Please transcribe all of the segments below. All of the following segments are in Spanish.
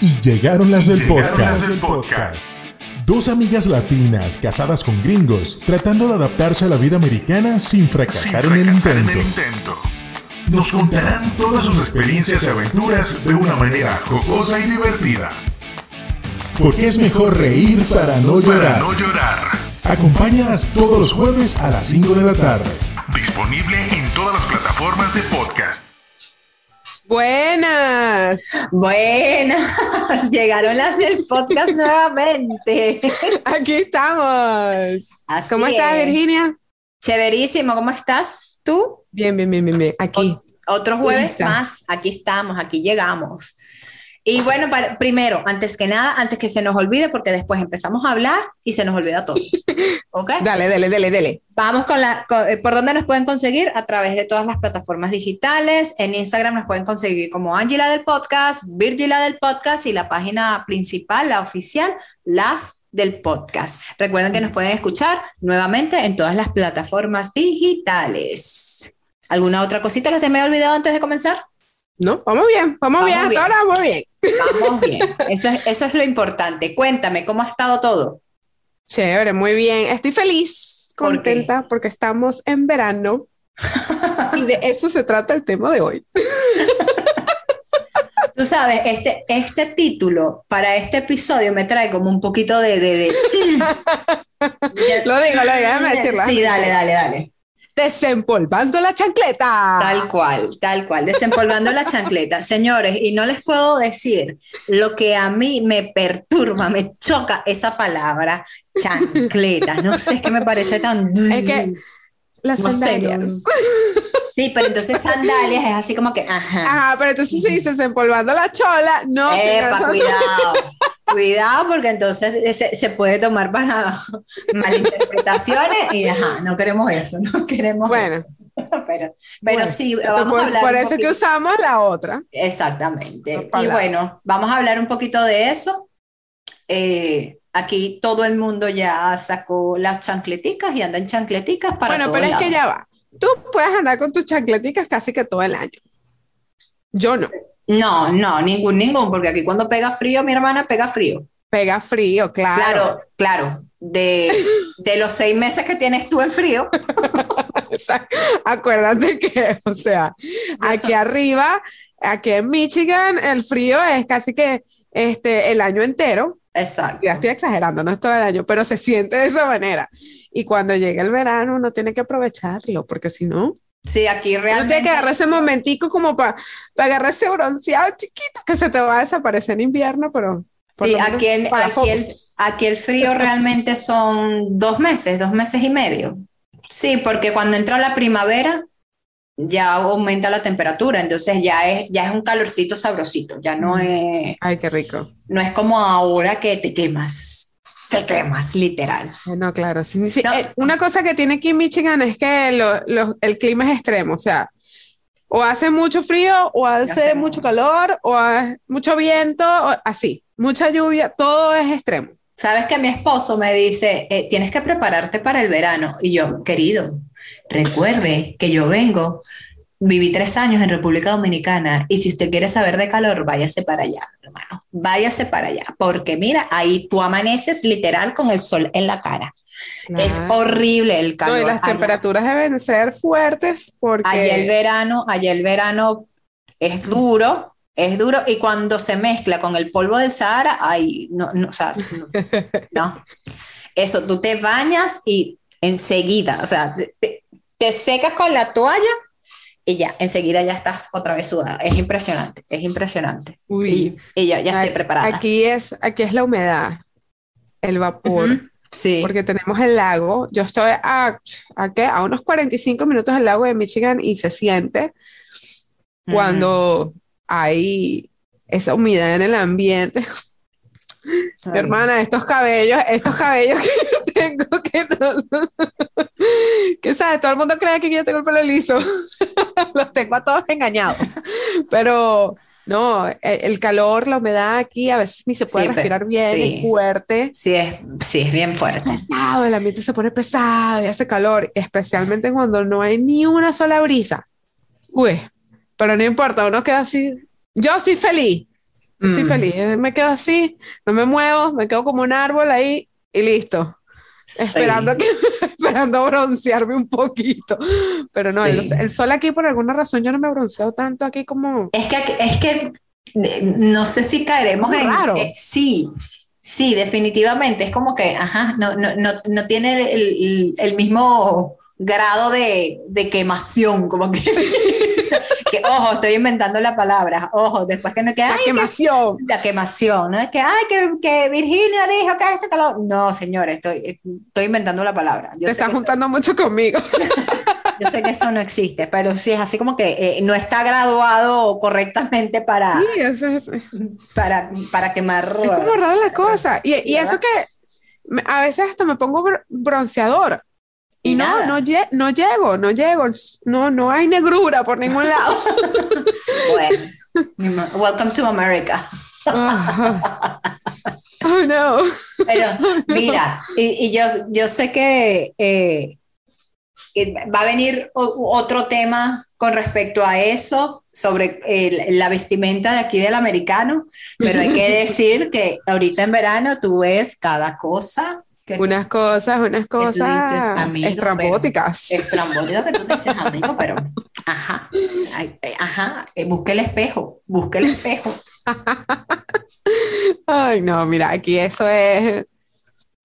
Y llegaron las del podcast. podcast. Dos amigas latinas casadas con gringos, tratando de adaptarse a la vida americana sin fracasar, en, el intento. Nos contarán todas sus experiencias y aventuras de una manera jocosa y divertida. Porque es mejor reír para no llorar. no llorar. Acompáñalas todos los jueves a las 5 de la tarde. Disponible en todas las plataformas de podcast. Buenas. Buenas. Llegaron las del podcast nuevamente. Aquí estamos. Así ¿Cómo estás, es. Virginia? Chéverísimo. ¿Cómo estás tú? Bien, bien, bien, bien, bien. Aquí. Otro jueves más. Aquí estamos, aquí llegamos. Y bueno, para- primero, antes que nada, antes que se nos olvide, porque después empezamos a hablar y se nos olvida todo. ¿Ok? Dale, dale, dale, dale. Vamos con la, con- eh, ¿por dónde nos pueden conseguir? A través de todas las plataformas digitales. En Instagram nos pueden conseguir como Angela del Podcast, Virgila del Podcast y la página principal, la oficial, Las del Podcast. Recuerden que nos pueden escuchar nuevamente en todas las plataformas digitales. ¿Alguna otra cosita que se me ha olvidado antes de comenzar? ¿No? Vamos bien, vamos, Vamos bien. Hasta bien. ahora vamos bien. Vamos bien. Eso es, eso es lo importante. Cuéntame, ¿cómo ha estado todo? Chévere, muy bien. Estoy feliz, contenta, porque estamos en verano. y de eso se trata el tema de hoy. Tú sabes, este, este título para este episodio me trae como un poquito de... de, de- Lo digo, lo digo, déjame decirlo. Sí, dale, dale, dale. Desempolvando la chancleta. Tal cual, tal cual, desempolvando la chancleta. Señores, y no les puedo decir lo que a mí me perturba, me choca esa palabra, chancleta. No sé, es que me parece tan... Es que las No sandalias. Sí, pero entonces sandalias es así como que, ajá. Ajá, pero entonces si dices empolvando la chola, no, Epa, cuidado, cuidado, porque entonces se, se puede tomar para malinterpretaciones y ajá, no queremos eso, no queremos Bueno, eso. Pero, pero bueno, sí, pues, vamos a hablar por eso que usamos la otra. Exactamente. Y bueno, vamos a hablar un poquito de eso. Eh, aquí todo el mundo ya sacó las chancleticas y anda en chancleticas para Bueno, pero es que ya va. Tú puedes andar con tus chancleticas casi que todo el año. Yo no. No, no, ningún, ningún, porque aquí cuando pega frío, mi hermana pega frío. Pega frío, claro. Claro, claro. De, de los seis meses que tienes tú en frío, O sea, acuérdate que, o sea, aquí arriba, aquí en Michigan, el frío es casi que este, el año entero. exacto. Ya estoy exagerando, no es todo el año, pero se siente de esa manera. Y cuando llega el verano, uno tiene que aprovecharlo, porque si no, Sí, aquí uno tiene que realmente. agarrar ese momentico como para agarrar ese bronceado chiquito que se te va a desaparecer en invierno, pero Sí, aquí el, aquí, el, aquí el frío realmente son dos meses, dos meses y medio. Sí, porque cuando entra la primavera ya aumenta la temperatura, entonces ya es, ya es un calorcito sabrosito, ya no es, Ay, qué rico. no es como ahora que te quemas, te quemas, literal. No, claro. sí, sí. No. Eh, una cosa que tiene aquí en Michigan es que lo- lo- el clima es extremo, o sea, o hace mucho frío, o hace hace mucho calor, o hace mucho viento, o así, mucha lluvia, todo es extremo. Sabes que mi esposo me dice, eh, tienes que prepararte para el verano. Y yo, querido, recuerde que yo vengo, viví tres años en República Dominicana y si usted quiere saber de calor, váyase para allá, hermano, váyase para allá, porque mira, ahí tú amaneces literal con el sol en la cara. Es Claro. horrible el No, calor. y las allá. temperaturas deben ser fuertes porque Allá el verano, allá el verano es duro, es duro, y cuando se mezcla con el polvo del Sahara, ay, no, no, o sea, no, no. Eso, tú te bañas y enseguida, o sea, te- te secas con la toalla y ya, enseguida ya estás otra vez sudada. Es impresionante, es impresionante. Uy. Y, y ya, ya estoy preparada. Aquí es, aquí es la humedad, el vapor. Sí, porque tenemos el lago. Yo estoy a, a, ¿qué? a unos 45 minutos del lago de Michigan y se siente cuando hay esa humedad en el ambiente. Hermana, estos cabellos, estos cabellos que tengo que no, que sabes, todo el mundo cree que yo tengo el pelo liso. Los tengo a todos engañados. Pero no, el, el calor, la humedad aquí a veces ni se puede Sí, respirar bien, sí. es fuerte. Sí, es, sí, es bien fuerte. pesado, el ambiente se pone pesado y hace calor, especialmente cuando no hay ni una sola brisa. Uy, pero no importa, uno queda así. Yo soy feliz Estoy Mm. feliz, eh, me quedo así, no me muevo, me quedo como un árbol ahí y listo. Sí. esperando que esperando broncearme un poquito. Pero no, el, Sí. el sol aquí por alguna razón yo no me bronceo tanto aquí como Es que, es que no sé si caeremos en... raro. eh, sí, sí, definitivamente. Es como que, ajá, no, no, no, no tiene el, el- el mismo grado de, de quemación, como que, que, ojo, estoy inventando la palabra, ojo, después que no queda, la que- quemación. la quemación, ¿no? Es que, ay, que, que Virginia dijo que que lo... No, señores, estoy, estoy inventando la palabra. Yo Te estás eso- juntando mucho conmigo. yo sé que eso no existe, pero sí es así como que eh, no está graduado correctamente para, Sí, eso es, es para, para quemar. como rara la cosa. Y, y eso que a veces hasta me pongo br- bronceador. Y Y no, no, lle- no llego, no llego. No, no hay negrura por ningún lado. Bueno, welcome to America. Oh no. Pero mira, y, y yo, yo sé que, eh, va a venir otro tema con respecto a eso, sobre la vestimenta de aquí del americano, pero hay que decir que ahorita en verano tú ves cada cosa que tú Unas cosas, unas tú dices, cosas amigo, estrambóticas. estrambótico que tú dices, amigo, pero ajá, ay, ay, ajá, eh, busque el espejo, busque el espejo. Ay, no, mira, aquí eso es,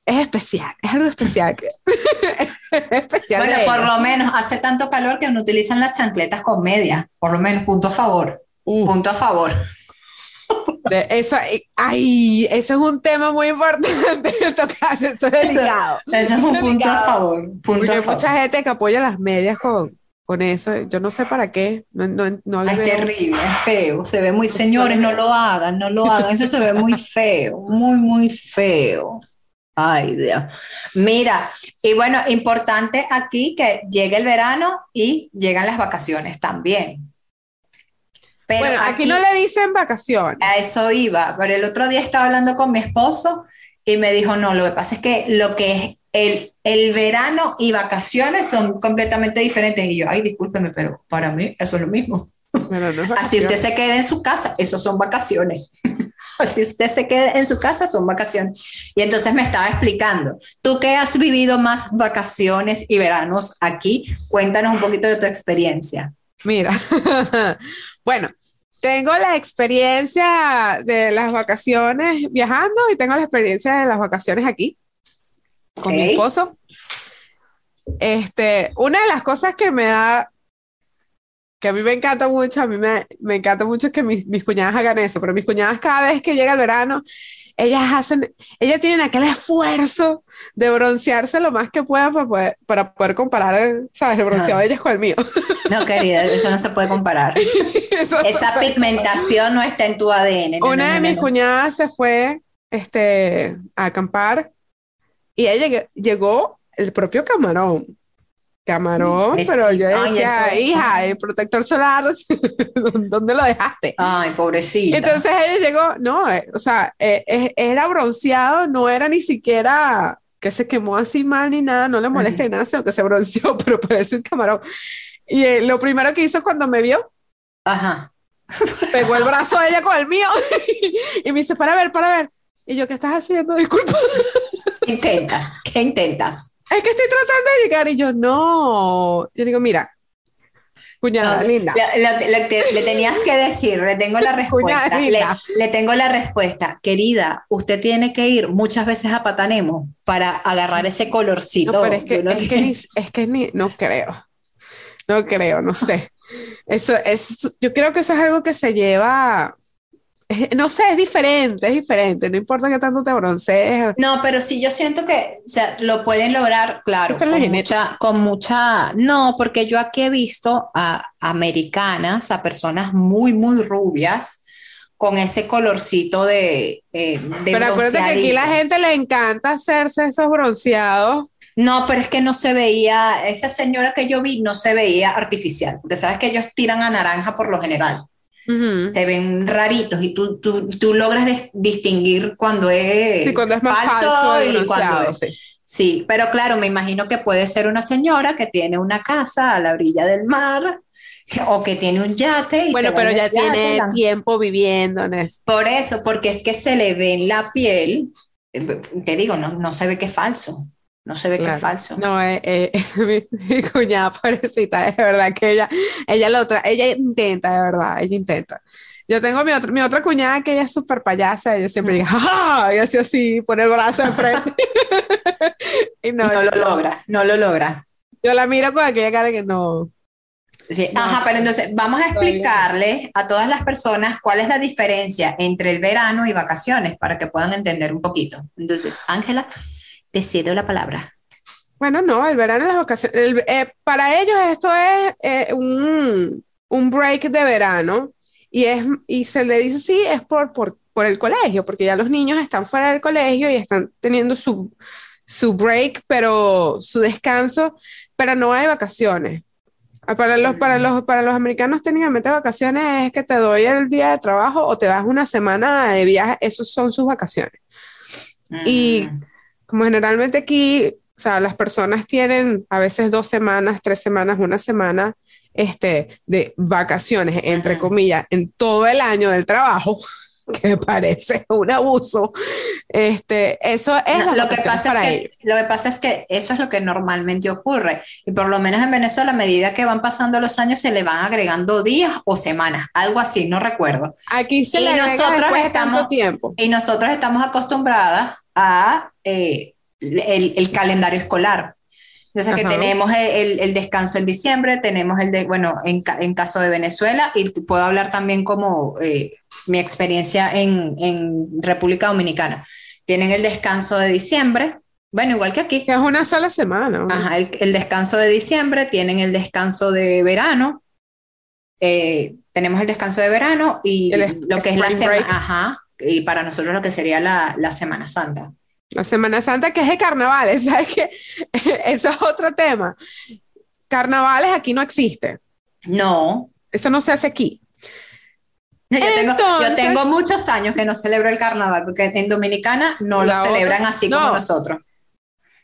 es especial, es algo especial. es especial Bueno, por lo menos hace tanto calor que no utilizan las chancletas con medias, por lo menos, punto a favor, Uh, punto a favor. De- eso, ay, eso es un tema muy importante de tocar, eso es Eso- delicado. Eso es un punto a favor, punto Porque a hay favor. mucha gente que apoya las medias con, con eso. Yo no sé para qué. No, no, no le Es veo. terrible, es feo, se ve muy, señores, no lo hagan, no lo hagan, eso se ve muy feo, muy, muy feo. Ay, Dios. Mira, y bueno, importante aquí que llegue el verano y llegan las vacaciones también. Pero Bueno, aquí no le dicen vacaciones. A eso iba, pero el otro día estaba hablando con mi esposo y me dijo, no, lo que pasa es que lo que es el, el verano y vacaciones son completamente diferentes. Y yo, ay, discúlpeme, pero para mí eso es lo mismo. No es Así usted se quede en su casa, eso son vacaciones. Así usted se quede en su casa, son vacaciones. Y entonces me estaba explicando, tú que has vivido más vacaciones y veranos aquí, cuéntanos un poquito de tu experiencia. Mira, bueno, tengo la experiencia de las vacaciones viajando y tengo la experiencia de las vacaciones aquí con mi esposo. Este, una de las cosas que me da, que a mí me encanta mucho, a mí me, me encanta mucho que mis, mis cuñadas hagan eso, pero mis cuñadas cada vez que llega el verano, ellas hacen, ellas tienen aquel esfuerzo de broncearse lo más que puedan para poder, para poder comparar, ¿sabes? El bronceado de ellas con el mío. No, querida, eso no se puede comparar. Esa pigmentación no está en tu ADN. no, Una no, de mis cuñadas se fue este, a acampar y ella llegó el propio camarón. Camarón, Ay, pero sí. yo Ay, decía, eso- hija, el protector solar, ¿dónde lo dejaste? Ay, pobrecita. Entonces ella llegó, no, eh, o sea, eh, eh, era bronceado, no era ni siquiera que se quemó así mal ni nada, no le molesta ni nada, sino que se bronceó, pero parece un camarón. Y lo primero que hizo cuando me vio, Ajá. pegó el brazo de ella con el mío y me dice, para ver, para ver. Y yo, ¿qué estás haciendo? Disculpa. ¿Qué intentas? ¿Qué intentas? Es que estoy tratando de llegar. Y yo, no. Yo digo, mira, cuñada No, linda. Le, le- le- te- le tenías que decir, le tengo la respuesta. Le, tengo la respuesta. Querida, usted tiene que ir muchas veces a Patanemo para agarrar ese colorcito. No, pero es que, es que, ni, es que ni, no creo. No creo, no sé. Eso es, yo creo que eso es algo que se lleva, no sé, es diferente, es diferente. No importa que tanto te broncees. No, pero sí yo siento que, o sea, lo pueden lograr, claro, con mucha, con mucha, no, porque yo aquí he visto a americanas, a personas muy, muy rubias, con ese colorcito de, eh, de Pero acuérdate que aquí la gente le encanta hacerse esos bronceados. No, pero es que no se veía, esa señora que yo vi no se veía artificial, porque sabes que ellos tiran a naranja por lo general, Se ven raritos y tú, tú, tú logras dis- distinguir cuando es, Sí, cuando es más falso, y cuando es- sí. Sí, pero claro, me imagino que puede ser una señora que tiene una casa a la orilla del mar o que tiene un yate. Y bueno, se pero ya yate, tiene la- tiempo viviendo en eso. Por eso, porque es que se le ve en la piel, eh, te digo, no, no se ve que es falso, no se ve que es falso. No, eh, eh, es mi, mi cuñada pobrecita, es verdad que ella, ella lo otra, ella intenta, de verdad, ella intenta. Yo tengo mi otra, mi otra cuñada que ella es súper payasa, ella siempre dice, ¡ja! Y así así, pone el brazo enfrente. y no, no lo logra, no lo logra. Yo la miro con aquella cara que no. Sí, No, Ajá, pero entonces vamos a explicarle a todas las personas cuál es la diferencia entre el verano y vacaciones para que puedan entender un poquito. Entonces, Ángela, te cedo la palabra. Bueno, no, el verano las vacaciones. el- eh, para ellos esto es eh, un, un break de verano y, es, y se le dice sí, es por, por, por el colegio, porque ya los niños están fuera del colegio y están teniendo su, su break, pero su descanso, pero no hay vacaciones. Ah, Para los, para los, para los americanos técnicamente vacaciones es que te doy el día de trabajo o te vas una semana de viaje, esos son sus vacaciones. Y- Mm, Como generalmente aquí, o sea, las personas tienen a veces dos semanas, tres semanas, una semana este, de vacaciones, entre comillas, en todo el año del trabajo, que parece un abuso. Este, eso es No, lo que pasa para es ellos. lo que pasa es que eso es lo que normalmente ocurre. Y por lo menos en Venezuela, a medida que van pasando los años, se le van agregando días o semanas, algo así, no recuerdo. Aquí se y le nosotros después de tanto estamos- tiempo. Y nosotros estamos acostumbradas a eh, el, el calendario escolar. Entonces, que Ajá. tenemos el, el- el descanso en diciembre, tenemos el de, bueno, en, en caso de Venezuela, y puedo hablar también como eh, mi experiencia en, en República Dominicana. Tienen el descanso de diciembre, bueno, igual que aquí. Que es una sola semana. Ajá, el, el descanso de diciembre, tienen el descanso de verano, eh, tenemos el descanso de verano y El lo que es la semana, ajá, y para nosotros lo que sería la, la Semana Santa. La Semana Santa, que es de carnavales, ¿sabes qué? Eso es otro tema. Carnavales aquí no existe. No, Eso no se hace aquí. yo tengo, yo Entonces- tengo muchos años que no celebro el carnaval, porque en Dominicana no lo otra- celebran así como no. nosotros.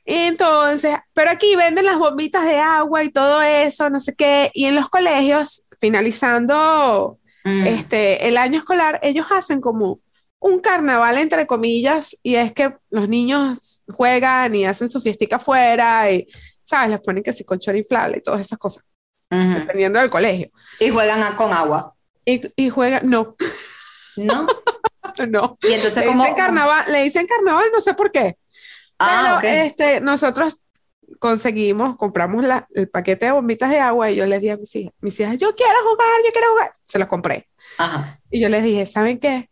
Entonces, pero aquí venden las bombitas de agua y todo eso, no sé qué. Y en los colegios, finalizando Mm. este, el año escolar, ellos hacen como un carnaval, entre comillas, y es que los niños juegan y hacen su fiestica afuera y, ¿sabes? Les ponen que sí con chor inflable y todas esas cosas, Ujú. dependiendo del colegio. Y juegan a- con agua, Y, y juegan, no, ¿no? no. Y entonces Le como... dicen carnaval, le dicen carnaval, no sé por qué. Ah, Pero ok. este, nosotros conseguimos, compramos la- el paquete de bombitas de agua y yo les dije a mis hijas, mis hijas, yo quiero jugar, yo quiero jugar. Se los compré. Ajá. Y yo les dije, ¿saben qué?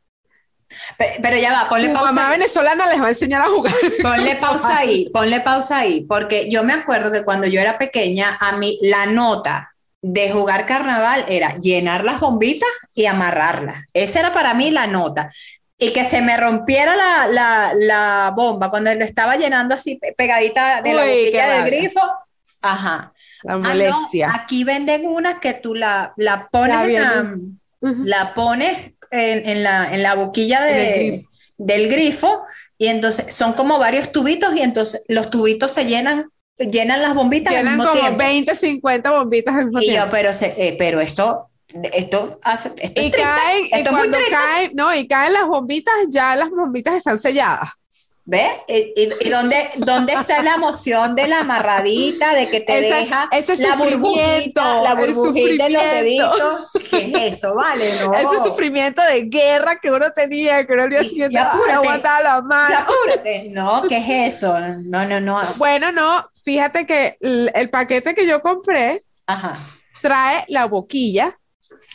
Pe- Pero ya va, ponle Tu pausa. mamá venezolana les va a enseñar a jugar. Ponle pausa ahí, ponle pausa ahí, porque yo me acuerdo que cuando yo era pequeña, a mí la nota de jugar carnaval era llenar las bombitas y amarrarlas. Esa era para mí la nota. Y que se me rompiera la, la, la bomba cuando lo estaba llenando así pe- pegadita de la Uy, boquilla qué del grifo. Ajá. La Ah, no, molestia. aquí venden unas que tú la, la pones, La en la, Ujú. la pones en, en la, en la boquilla de- grifo. del grifo y entonces son como varios tubitos y entonces los tubitos se llenan, llenan las bombitas al Llenan mismo como tiempo. 20, 50 bombitas al mismo Y yo, pero, se- eh, pero esto, esto, hace, esto Y es triste, caen, y es cuando caen, no, y caen las bombitas, ya las bombitas están selladas. ¿Ves? ¿Y, y- y dónde, dónde está la emoción de la amarradita, de que te Esa- deja ese la burbujita, sufrimiento, la el burbujita en los deditos? ¿Qué es eso? Vale, no. Ese sufrimiento de guerra que uno tenía, que uno al día Y- siguiente y aguantaba la mano. Apúrate. No, ¿qué es eso? No, no, no. Bueno, no, fíjate que el, el paquete que yo compré Ajá. trae la boquilla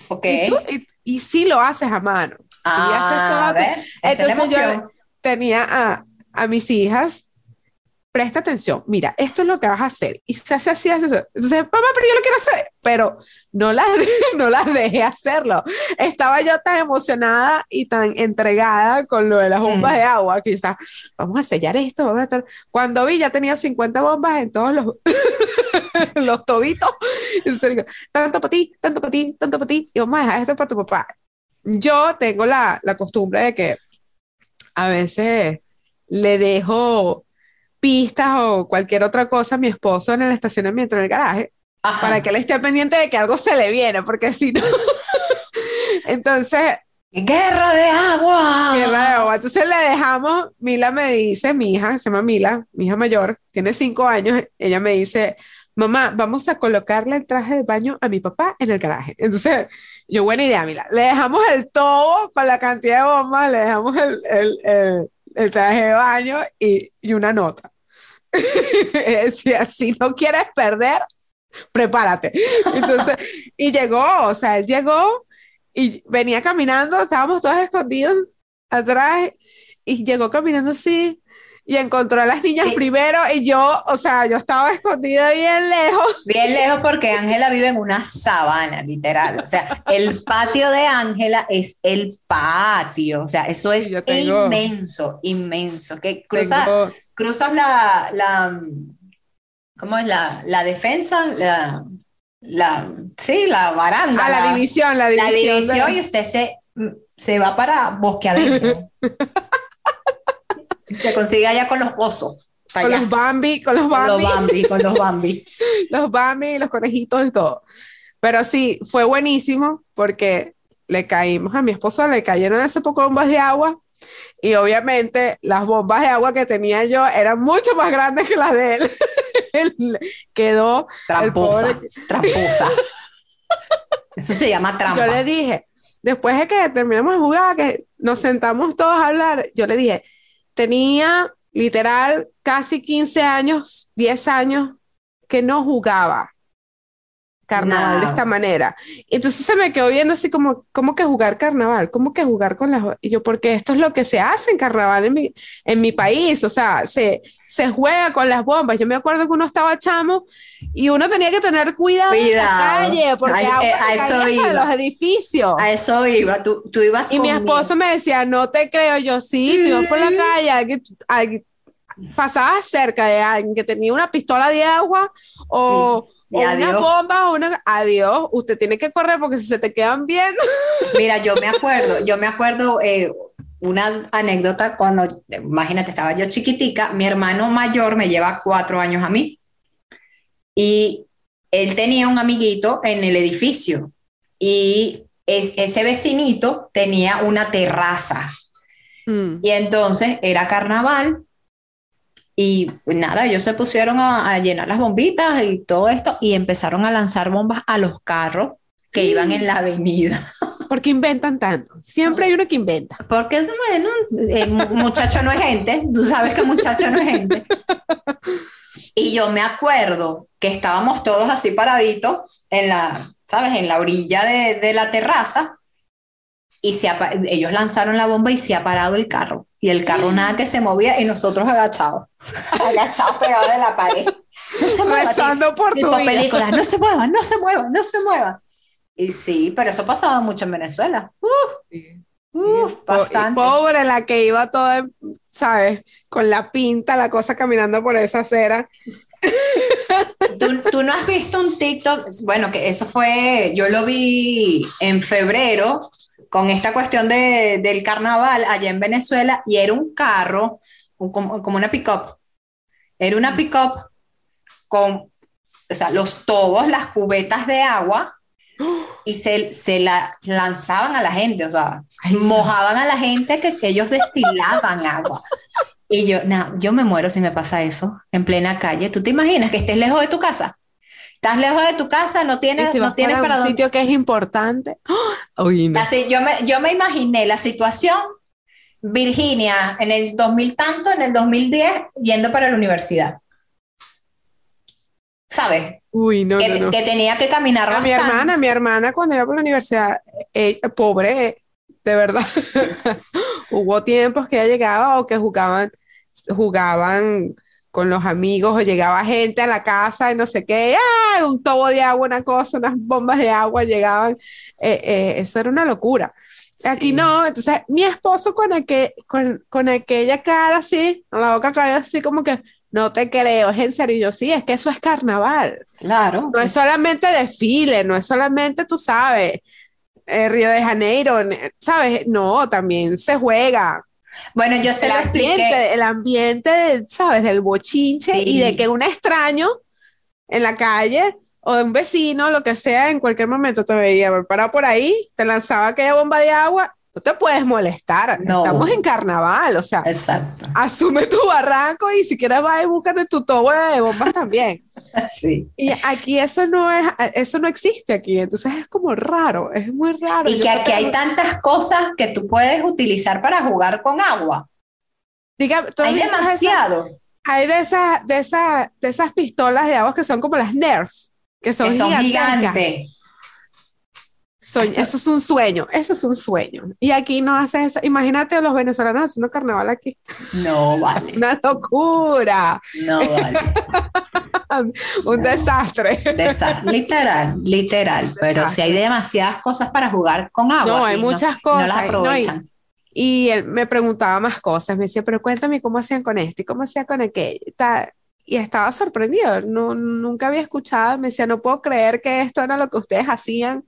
Ok. y, tú, y, y sí lo haces a mano. Ah, haces todo a ver, la Entonces yo tenía a, a mis hijas, presta atención, mira, esto es lo que vas a hacer. Y se hace así, hace así. Entonces, papá, pero yo lo quiero hacer, pero no las, no las dejé hacerlo. Estaba yo tan emocionada y tan entregada con lo de las bombas Mm. de agua, que estaba, vamos a sellar esto, vamos a estar. Cuando vi, ya tenía 50 bombas en todos los, los tobitos. Serio, tanto para ti, tanto para ti, tanto para ti, y vamos a dejar esto para tu papá. Yo tengo la, la costumbre de que a veces le dejo pistas o cualquier otra cosa a mi esposo en el estacionamiento, en el garaje, Ajá. para que él esté pendiente de que algo se le viene, porque si no. Entonces, Guerra de agua. Guerra de agua. Entonces le dejamos, Mila me dice, mi hija, se llama Mila, mi hija mayor, tiene cinco años, ella me dice, mamá, vamos a colocarle el traje de baño a mi papá en el garaje. Entonces, yo, buena idea, Mila, le dejamos el todo con la cantidad de bombas, le dejamos el, el, el, el traje de baño y, y una nota. Si no quieres perder, prepárate. Entonces, y llegó, o sea, él llegó y venía caminando, estábamos todos escondidos atrás y llegó caminando así y encontró a las niñas Sí. primero y yo, o sea, yo estaba escondida bien lejos. Bien lejos porque Ángela vive en una sabana, literal. O sea, el patio de Ángela es el patio. O sea, eso es tengo- inmenso, inmenso. Que cruza, Tengo- cruzas la, la, ¿cómo es? La, la defensa, la, la, sí, la baranda. Ah, la división, la la división. de- división y usted se, se va para bosque adentro. se consigue allá con los osos. con allá. los Bambi, con los Con Bambi, los Bambi, con los Bambi. los Bambi, los conejitos y todo. Pero sí, fue buenísimo porque le caímos a mi esposo, le cayeron hace poco bombas de agua y obviamente las bombas de agua que tenía yo eran mucho más grandes que las de él. Él quedó, Tramposa, pobre- tramposa. Eso se llama trampa. yo le dije, después de que terminamos de jugar, que nos sentamos todos a hablar, yo le dije, tenía literal casi 15 años, 10 años que no jugaba carnaval de esta manera. Entonces se me quedó viendo así como, ¿cómo que jugar carnaval? ¿Cómo que jugar con las... Y yo, porque esto es lo que se hace en carnaval en mi, en mi país, o sea, se, se juega con las bombas. Yo me acuerdo que uno estaba chamo y uno tenía que tener cuidado, en la Cuidado. calle, porque A- eh, a eso iba. los edificios. A eso iba. Tú, tú ibas Y mi conmigo. esposo me decía, no te creo, yo sí, tú ibas por la calle, alguien, alguien- pasabas cerca de alguien que tenía una pistola de agua o, Y o una bomba o una... Adiós, usted tiene que correr porque si se te quedan viendo... Mira, yo me acuerdo, yo me acuerdo eh, una anécdota cuando, imagínate, estaba yo chiquitica, mi hermano mayor me lleva cuatro años a mí. Y él tenía un amiguito en el edificio y es- ese vecinito tenía una terraza. Y entonces era carnaval y pues nada, ellos se pusieron a, a llenar las bombitas y todo esto y empezaron a lanzar bombas a los carros que iban en la avenida. ¿Por qué inventan tanto? Siempre hay uno que inventa. Porque, bueno, mu- muchacho no es gente, tú sabes que muchacho no es gente. Y yo me acuerdo que estábamos todos así paraditos en la, ¿sabes? En la orilla de, de la terraza y se apa- ellos lanzaron la bomba y se ha parado el carro. Y el carro nada que se movía y nosotros agachados, agachados pegados de la pared. No se mueva, Rezando por tu no se muevan, no se muevan, no se muevan. Y sí, pero eso pasaba mucho en Venezuela. Uf, Po- bastante. Pobre la que iba toda, ¿sabes? Con la pinta, la cosa caminando por esa acera. ¿Tú, tú no has visto un TikTok, bueno, que eso fue, yo lo vi en febrero con esta cuestión de, del carnaval allá en Venezuela y era un carro, un- como, como una pick-up. Era una pick-up con, o sea, los tobos, las cubetas de agua y se, se la lanzaban a la gente, o sea, Ay, no. mojaban a la gente que, que ellos destilaban agua. Y yo, no, yo me muero si me pasa eso en plena calle. ¿Tú te imaginas que estés lejos de tu casa? Estás lejos de tu casa, no tienes, si no tienes para para un dónde. sitio que es importante. ¡Ah! Uy, no. Así, yo, me, yo me imaginé la situación, Virginia, en el 2000 tanto, en el 2010, yendo para la universidad. ¿Sabes? Uy, no, que, no, no. que tenía que caminar A mi hermana, mi hermana cuando iba por la universidad, eh, pobre, de verdad, hubo tiempos que ella llegaba o que jugaban, jugaban con los amigos o llegaba gente a la casa y no sé qué, ¡ah! un tobo de agua, una cosa, unas bombas de agua llegaban, eh, eh, eso era una locura. Aquí Sí. no, entonces mi esposo con, aquel, con, con aquella cara así, con la boca caída así como que, no te creo, es en serio, Y yo sí, es que eso es carnaval. Claro. No es solamente desfile, no es solamente, tú sabes, eh, Río de Janeiro, ne- ¿sabes? No, también se juega. Bueno, yo se El lo expliqué. ambiente, el ambiente, ¿sabes? Del bochinche Sí. y de que un extraño en la calle o de un vecino, lo que sea, en cualquier momento te veía parado por ahí, te lanzaba aquella bomba de agua, no te puedes molestar. No. Estamos en carnaval, o sea, Exacto. asume tu barranco y si quieres va y búscate tu tobo de bombas también. Sí. Y aquí eso no es, eso no existe aquí, entonces es como raro, es muy raro. Y Yo que aquí hay tantas cosas que tú puedes utilizar para jugar con agua. Diga, ¿tú has Hay esas- demasiado. Hay de esas, de esas, de esas pistolas de agua que son como las Nerf, que son, Que son gigantescas. gigantes. Soñ- Eso- eso es un sueño, eso es un sueño. Y aquí no hace eso. Imagínate a los venezolanos haciendo carnaval aquí. No vale. Una locura, No vale. un desastre. Desa- literal, literal. Pero si hay demasiadas cosas para jugar con agua. No, hay muchas No cosas. las y no, y- aprovechan. Y él me preguntaba más cosas, me decía, pero cuéntame cómo hacían con esto y cómo hacían con aquello. tal. Y estaba sorprendido, no, nunca había escuchado, me decía, no puedo creer que esto era lo que ustedes hacían.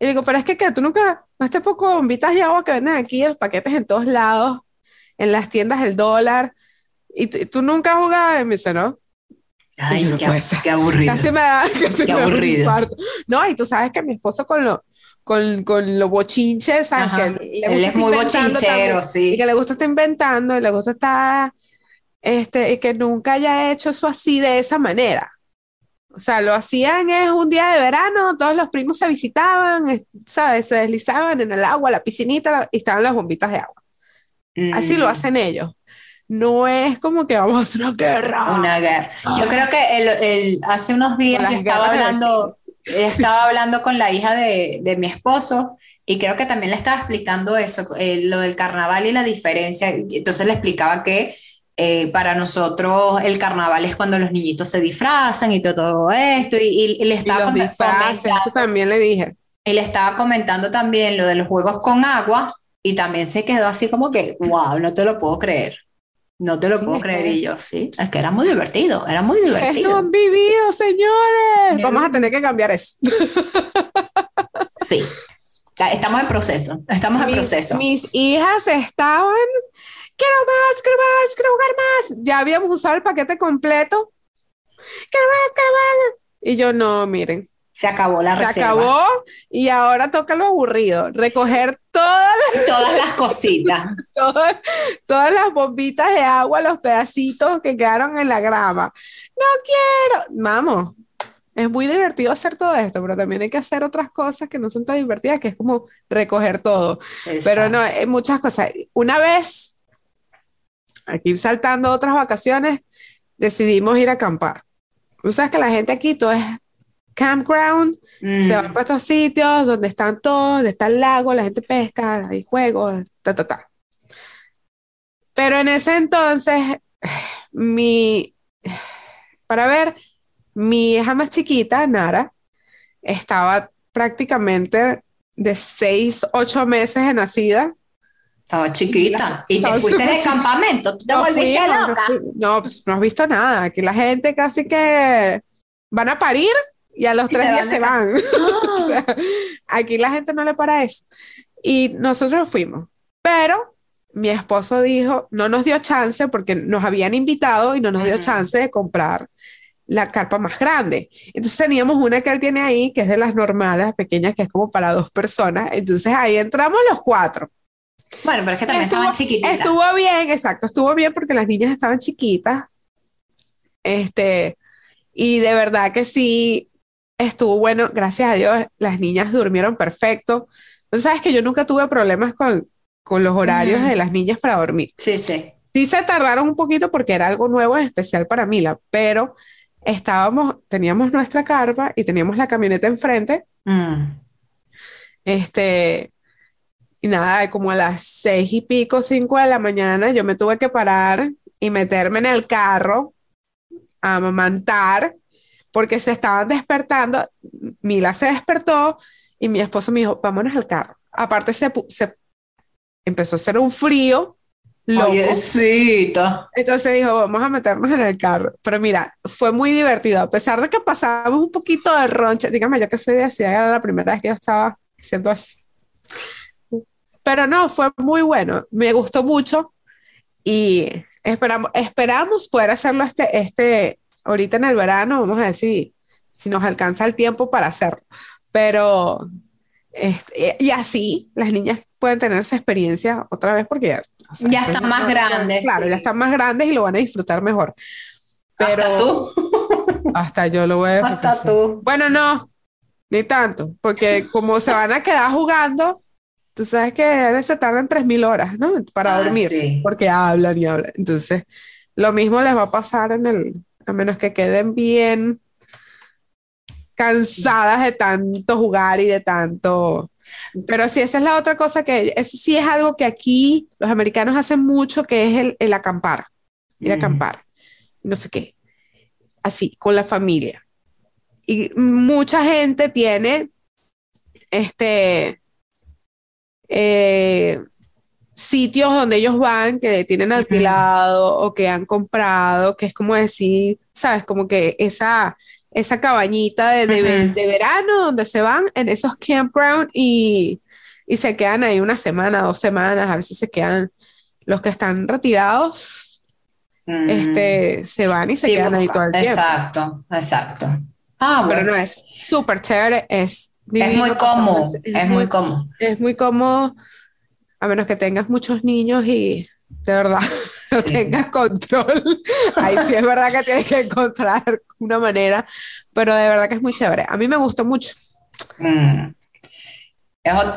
Y digo, pero es que, ¿qué? tú nunca, no este poco bombitas de agua que venden aquí, los paquetes en todos lados, en las tiendas del dólar, y tú nunca y me dice, no, Ay, no qué, puede ser. qué aburrido. casi me da, casi Qué me da un aburrido. No, y tú sabes que mi esposo con lo, con, con lo bochinche, ¿sabes? Ajá. Que le Él gusta es estar muy bochinchero, también. sí. Y que le gusta estar inventando y le gusta estar, este, y que nunca haya hecho eso así de esa manera. O sea, lo hacían es un día de verano, todos los primos se visitaban, es- ¿sabes? Se deslizaban en el agua, la piscinita, y estaban las bombitas de agua. Así lo Mm, hacen ellos. No es como que vamos a hacer una guerra. Una guerra. Yo creo que el, el- hace unos días yo estaba hablando, estaba hablando con la hija de, de mi esposo y creo que también le estaba explicando eso, eh, lo del carnaval y la diferencia. Entonces le explicaba que eh, para nosotros el carnaval es cuando los niñitos se disfrazan y todo, todo esto. Y, y- y le Y estaba los com- disfraces, eso también le dije. y le estaba comentando también lo de los juegos con agua y también se quedó así como que, wow, no te lo puedo creer. No te lo Sí, puedo creer. Y yo, sí, es que era muy divertido, era muy divertido. han vivido, señores. Vamos a tener que cambiar eso. Sí. Estamos en proceso, estamos en mis, proceso. mis hijas estaban, quiero más, quiero más, quiero jugar más. Ya habíamos usado el paquete completo. Quiero más, quiero más. Y yo, no, miren, Se acabó la se reserva. acabó y ahora toca lo aburrido, recoger todas Todas las cositas. todas, todas las bombitas de agua, los pedacitos que quedaron en la grama. No quiero. Vamos, es muy divertido hacer todo esto, pero también hay que hacer otras cosas que no son tan divertidas, que es como recoger todo. Pero no, hay muchas cosas. Una vez, aquí saltando otras vacaciones, decidimos ir a acampar. Tú sabes que la gente aquí todo es campground, Mm, se van para estos sitios donde están todos, donde está el lago, la gente pesca, hay juegos, ta, ta, ta. Pero en ese entonces, mi, para ver, mi hija más chiquita, Nara, estaba prácticamente de seis, ocho meses de nacida. Estaba chiquita. Y te fuiste de campamento. Tú te No volviste fuimos, no loca. fui- No, pues no has visto nada. Aquí la gente casi que van a parir y a los Y tres se días van se van. O Ah, sea, aquí la gente no le para eso. Y nosotros fuimos. Pero mi esposo dijo, no nos dio chance porque nos habían invitado y no nos dio chance de comprar la carpa más grande. Entonces teníamos una que él tiene ahí, que es de las normales, pequeñas, que es como para dos personas. Entonces ahí entramos los cuatro. Bueno, pero es que también Estuvo- estaban chiquititas. Estuvo bien, exacto, estuvo bien porque las niñas estaban chiquitas. Este, y de verdad que sí, estuvo bueno, gracias a Dios, las niñas durmieron perfecto. Tú sabes que yo nunca tuve problemas con, con los horarios de las niñas para dormir. Sí, sí. Sí se tardaron un poquito porque era algo nuevo en especial para Mila, pero estábamos, teníamos nuestra carpa y teníamos la camioneta enfrente Mm. este, y nada, como a las seis y pico, cinco de la mañana, yo me tuve que parar y meterme en el carro a amamantar porque se estaban despertando. Mila se despertó y mi esposo me dijo, vámonos al carro. Aparte se, se empezó a hacer un frío loco. Oyecita. Entonces dijo, vamos a meternos en el carro. Pero mira, fue muy divertido. A pesar de que pasamos un poquito de roncha, dígame yo que soy de así, era la primera vez que yo estaba haciendo así. Pero no, fue muy bueno. Me gustó mucho y esperamos, esperamos poder hacerlo este, este, ahorita en el verano, vamos a decir, si nos alcanza el tiempo para hacerlo. Pero, este, y así las niñas pueden tener esa experiencia otra vez porque ya, o sea, Ya pues, están más grandes, Claro, sí. ya están más grandes y lo van a disfrutar mejor. Pero Hasta tú. hasta yo lo voy a Hasta tú. Bueno, no, ni tanto, porque como se van a quedar jugando, tú sabes que se tardan 3.000 horas, ¿no? Para Ah, dormir, sí. porque hablan y hablan. Entonces, lo mismo les va a pasar en el, a menos que queden bien cansadas de tanto jugar y de tanto... Pero sí, esa es la otra cosa que, eso sí es algo que aquí los americanos hacen mucho, que es el, el acampar, ir a Mm. acampar, no sé qué, así, con la familia. Y mucha gente tiene, este, eh, sitios donde ellos van que tienen alquilado o que han comprado, que es como decir, ¿sabes? Como que esa, esa cabañita de, de, verano donde se van en esos campground y, y se quedan ahí una semana, dos semanas, a veces se quedan los que están retirados, Mm. este, se van y se Sí, quedan ahí todo el tiempo. Exacto, exacto. Ah, Pero bueno. no es súper chévere, es Es muy cómodo, es es muy cómodo. es muy cómodo, a menos que tengas muchos niños y de verdad no Sí. tengas control. Ahí sí es verdad que tienes que encontrar una manera, pero de verdad que es muy chévere. A mí me gustó mucho. Mm.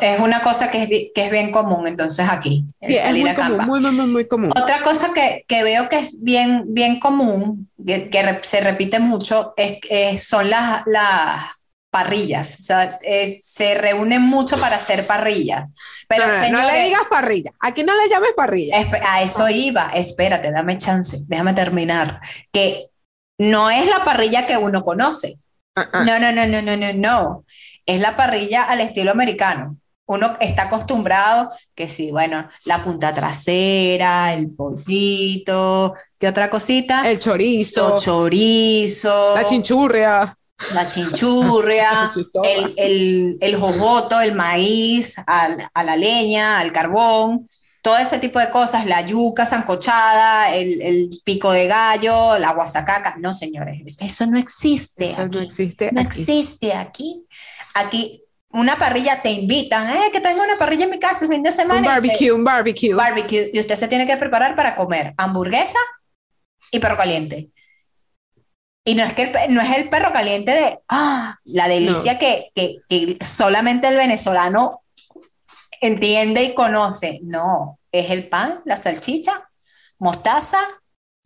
Es, una cosa que es, que es bien común entonces aquí, el Sí, es salir muy a común, muy, muy, común. Otra cosa que, que veo que es bien, bien común, que, que se repite mucho, es, son las, las parrillas. O sea, eh, se reúnen mucho para hacer parrillas. Pero No, no, no señores, le digas parrilla. Aquí no le llames parrilla. a eso iba. Espérate, dame chance, déjame terminar. Que no es la parrilla que uno conoce. Ah, ah. No, no, no, no, no, no, no. Es la parrilla al estilo americano. Uno está acostumbrado que sí, bueno, la punta trasera, el pollito, ¿qué otra cosita? El chorizo, Los chorizos, la chinchurria. La chinchurria, el, el, el jojoto, el maíz, al- a la leña, al carbón, todo ese tipo de cosas, la yuca sancochada, el, el pico de gallo, la guasacaca. No, señores, eso no existe. Eso no aquí. existe No aquí. existe aquí. Aquí una parrilla te invitan, eh, que tengo una parrilla en mi casa el fin de semana. Un usted- barbecue, un barbecue. barbecue, y usted se tiene que preparar para comer hamburguesa y perro caliente. Y no es que el, no es el perro caliente de ah, la delicia que, que, que solamente el venezolano entiende y conoce. No, es el pan, la salchicha, mostaza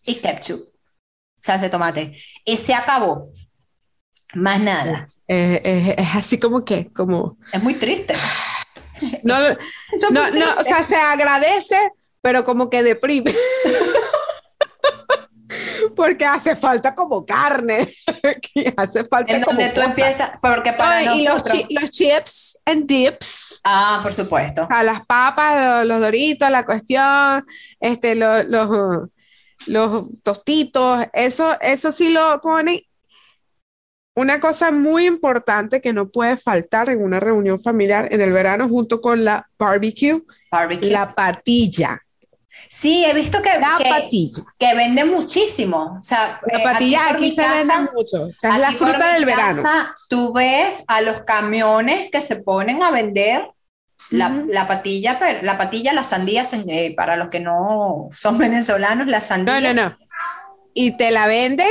y ketchup, salsa de tomate. Y se acabó. Más nada. Eh, eh, es así como que, como... Es muy triste. No, es no, no, o sea, se agradece, pero como que deprime. Porque hace falta como carne, hace falta en como donde tú empiezas, porque para No, y los, nosotros... chi- los chips and dips, Ah, por supuesto. a las papas, los, los doritos, la cuestión, este, lo- los, uh, los tostitos, eso, eso sí lo ponen. Una cosa muy importante que no puede faltar en una reunión familiar en el verano junto con la barbecue, Barbecue. la patilla. Sí, he visto que, La que, patilla. que venden muchísimo. O sea, La eh, patilla aquí, mi se casa- vende mucho. O sea, es la aquí fruta del verano. casa, Tú ves a los camiones que se ponen a vender la, Ujú. la patilla, la patilla, las sandías, eh, para los que no son venezolanos, las No, sandías. no, no. Y te la venden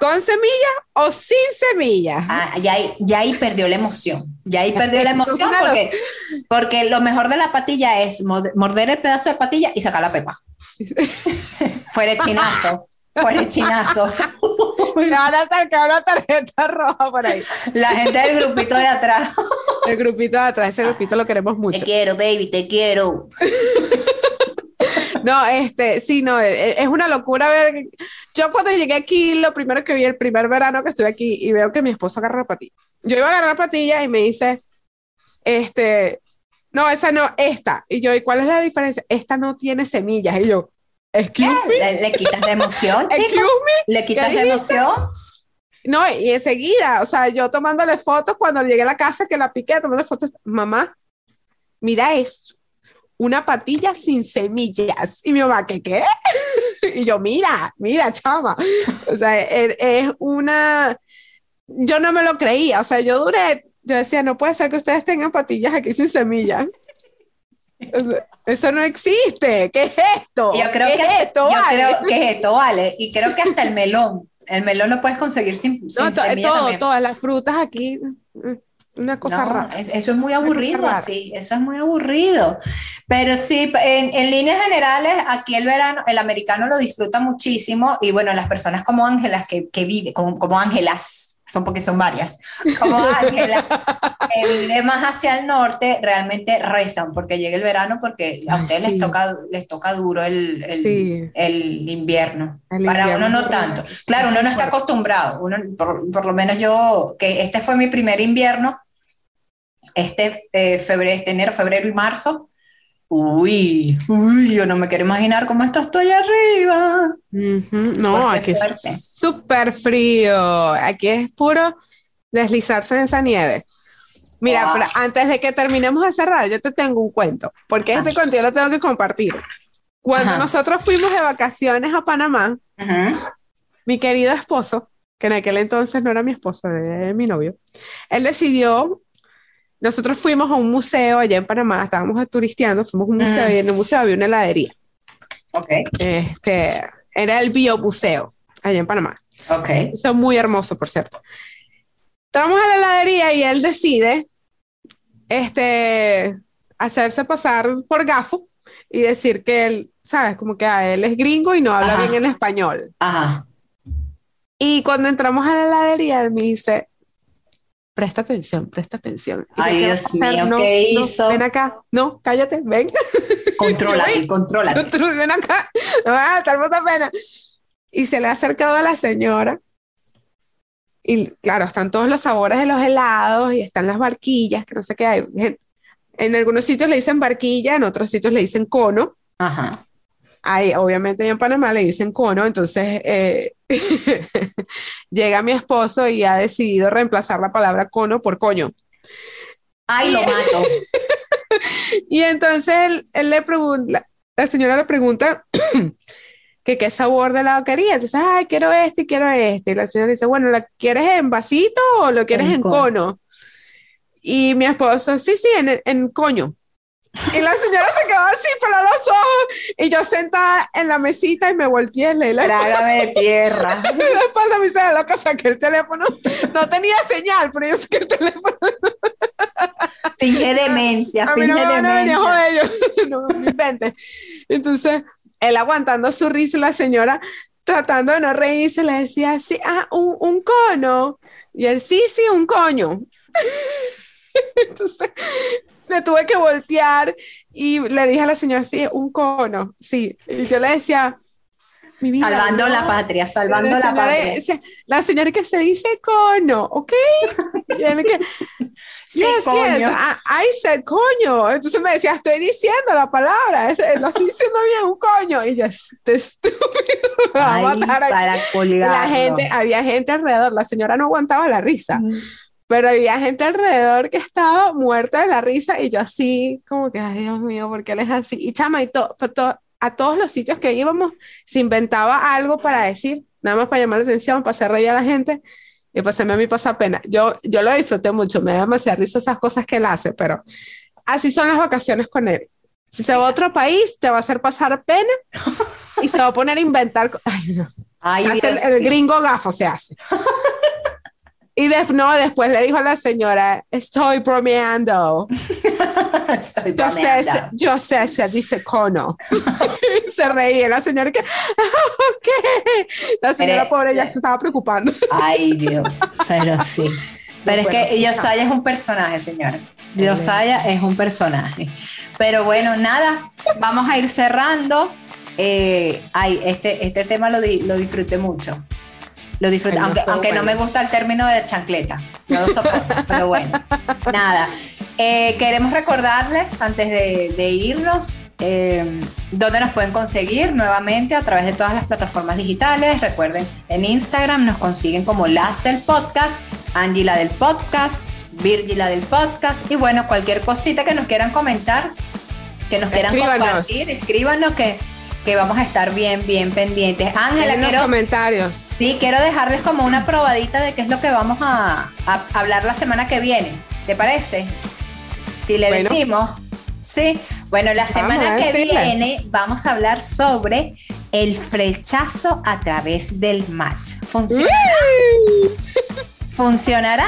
con semilla o sin semilla. Ah, ya, ahí, ya ahí perdió la emoción. Ya ahí perdió la emoción porque, porque lo mejor de la patilla es morder el pedazo de patilla y sacar la pepa. Fuera chinazo. Fuera chinazo. Me van a sacar una tarjeta roja por ahí. La gente del grupito de atrás. El grupito de atrás, ese grupito lo queremos Te mucho. quiero, baby, te quiero. No, este, sí, no, e- es una locura ver. Yo cuando llegué aquí, lo primero que vi el primer verano que estuve aquí y veo que mi esposo agarra la patilla. Yo iba a agarrar patilla y me dice, este, no, esa no, esta. Y yo, ¿y cuál es la diferencia? Esta no tiene semillas. Y yo, excuse me, Le, le quitas la emoción, excuse me. Le quitas ¿Qué la emoción. No, y enseguida, o sea, yo tomándole fotos cuando llegué a la casa que la piqué, tomándole fotos, mamá, mira esto, una patilla sin semillas. Y mi mamá, ¿qué qué? y yo, mira, mira, chama. O sea, es, es una, yo no me lo creía, o sea, yo duré, yo decía, no puede ser que ustedes tengan patillas aquí sin semilla. Eso no existe. ¿Qué es esto? Yo creo, ¿Qué que, es esto? yo vale? creo que esto vale. Y creo que hasta el melón. El melón lo puedes conseguir sin, sin No, to- semilla todo, también. todas las frutas aquí, una cosa No, rara. es- eso es muy aburrido así, eso es muy aburrido. Pero sí, en, en líneas generales, aquí el verano, el americano lo disfruta muchísimo y bueno, las personas como Ángelas que, que viven, como, como Ángelas, son porque son varias, como Ángela, que vive más hacia el norte, realmente rezan porque llega el verano porque a ustedes sí. les, toca, les toca duro el, el, Sí. el invierno. El Para invierno uno no tanto. Claro, uno no está acostumbrado. Uno, por, por lo menos yo, que este fue mi primer invierno, este eh, febrero, este enero, febrero y marzo. Uy, uy, yo no me quiero imaginar cómo estás tú allá arriba. No, aquí es súper frío. Aquí es puro deslizarse en esa nieve. Mira, Wow. pero antes de que terminemos de cerrar, yo te tengo un cuento, porque este Ah. cuento yo lo tengo que compartir. Cuando Ajá. nosotros fuimos de vacaciones a Panamá, mi querido esposo, que en aquel entonces no era mi esposo, era mi novio, él decidió, nosotros fuimos a un museo allá en Panamá, estábamos turisteando, fuimos a un museo Mm. y en el museo había una heladería. Ok, Este, era el Biomuseo, allá en Panamá. ok. Eso es muy hermoso, por cierto. Entramos a la heladería y él decide este, hacerse pasar por gafo y decir que él, ¿sabes? Como que a él es gringo y no habla Ajá. bien en español. Ajá. Y cuando entramos a la heladería, él me dice, presta atención, presta atención. Ay, ¿qué Dios mío, No, ¿qué no, hizo? ven acá. No, cállate, ven. Contrólate. Tú ven acá, me vas a mucha pena. Y se le ha acercado a la señora. Y claro, están todos los sabores de los helados y están las barquillas, que no sé qué hay. En algunos sitios le dicen barquilla, en otros sitios le dicen cono. Ajá. Ahí, obviamente, en Panamá le dicen cono. Entonces, eh, llega mi esposo y ha decidido reemplazar la palabra cono por coño. Ay, lo mato. Y entonces él, él le pregunta, la, señora le pregunta que qué sabor de helado quería. Entonces, ay, quiero este y quiero este. Y la señora dice, bueno, ¿la quieres en vasito o lo quieres En en cono. cono? Y mi esposo, sí, sí, en, en coño. Y la señora se quedó así, pero los ojos. Y yo sentada en la mesita y me volteé le la Trágame de tierra. la espalda me hice loca, saqué el teléfono. No tenía señal, pero yo saqué el teléfono. Finge demencia, A mí no me van a venir a yo no me inventes. Entonces, él aguantando su risa la señora tratando de no reírse, le decía así, ah, un, un cono. Y él, sí, sí, un coño. Entonces, le tuve que voltear y le dije a la señora, sí, un cono, sí. Y yo le decía, mi vida, Salvando no. la patria, salvando la la patria. la señora que se dice cono, ¿ok? Que, Sí, yes, coño. yes, I, I said coño. Entonces me decía, estoy diciendo la palabra, es- lo estoy diciendo bien, un coño. Y yo, este estúpido, va a Ay, matar para la gente, había gente alrededor, la señora no aguantaba la risa, Mm. Pero había gente alrededor que estaba muerta de la risa y yo así, como que, ay Dios mío, ¿por qué él es así? Y chama, y to- to- a todos los sitios que íbamos se inventaba algo para decir, nada más para llamar la atención, para hacer reír a la gente y pues a mí me pasa pena. Yo, yo lo disfruté mucho, me da demasiada risa esas cosas que él hace, pero así son las vacaciones con él. Si se va a otro país, te va a hacer pasar pena y se va a poner a inventar. Ay, no. Ay, el, el gringo gafo se hace. Y de- no, después le dijo a la señora, estoy bromeando. Estoy Yo sé, bromeando. yo sé, se dice cono. Se reía la señora que. La señora Pero- pobre ya se estaba preocupando. Ay, Dios. Pero sí. Pero es que Yosaya es un personaje, señora. Yosaya es un personaje. Pero bueno, nada, vamos a ir cerrando. Eh, ay, este, este tema lo, di- lo disfruté mucho. Lo disfruté, no, aunque, no me gusta el término de chancleta. No lo soporto, pero bueno. Nada. Eh, queremos recordarles, antes de, de irnos, eh, dónde nos pueden conseguir nuevamente a través de todas las plataformas digitales. Recuerden, en Instagram nos consiguen como Las del Podcast, Angela del Podcast, Virgila del Podcast. Y bueno, cualquier cosita que nos quieran comentar, que nos quieran Escríbanos. compartir, escríbanos que que vamos a estar bien, bien pendientes. Ángela, quiero, comentarios. sí, quiero dejarles como una probadita de qué es lo que vamos a, a hablar la semana que viene. ¿Te parece? Si le Bueno. decimos. Sí, bueno, la semana que decirle. viene vamos a hablar sobre el flechazo a través del match. ¿Funciona? ¿Funcionará?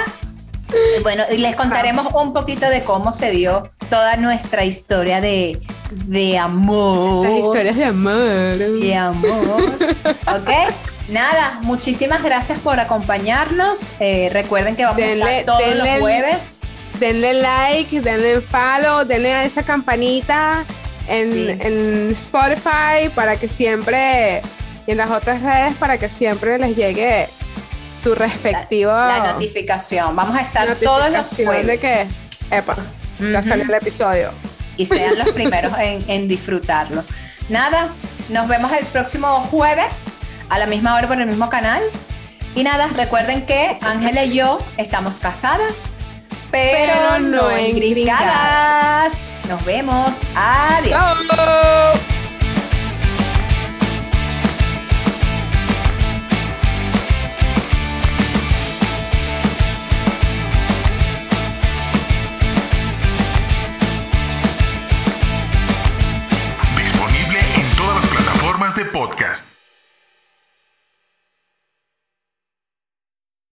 Bueno, y les contaremos un poquito de cómo se dio toda nuestra historia de, de amor. Esas historias de amor. De amor. ¿Ok? Nada, muchísimas gracias por acompañarnos. Eh, recuerden que vamos Denle- a estar todos denle- los jueves. Denle like, denle follow, denle a esa campanita en, Sí. en Spotify para que siempre, y en las otras redes para que siempre les llegue su respectivo La notificación. Vamos a estar todos los jueves. de que, epa, ya salió el episodio. y sean los primeros en, en disfrutarlo. Nada, nos vemos el próximo jueves a la misma hora por el mismo canal. Y nada, recuerden que Ángela y yo estamos casadas, pero, Pero no engrincadas. Nos vemos. Adiós. ¡Chao! Podcast.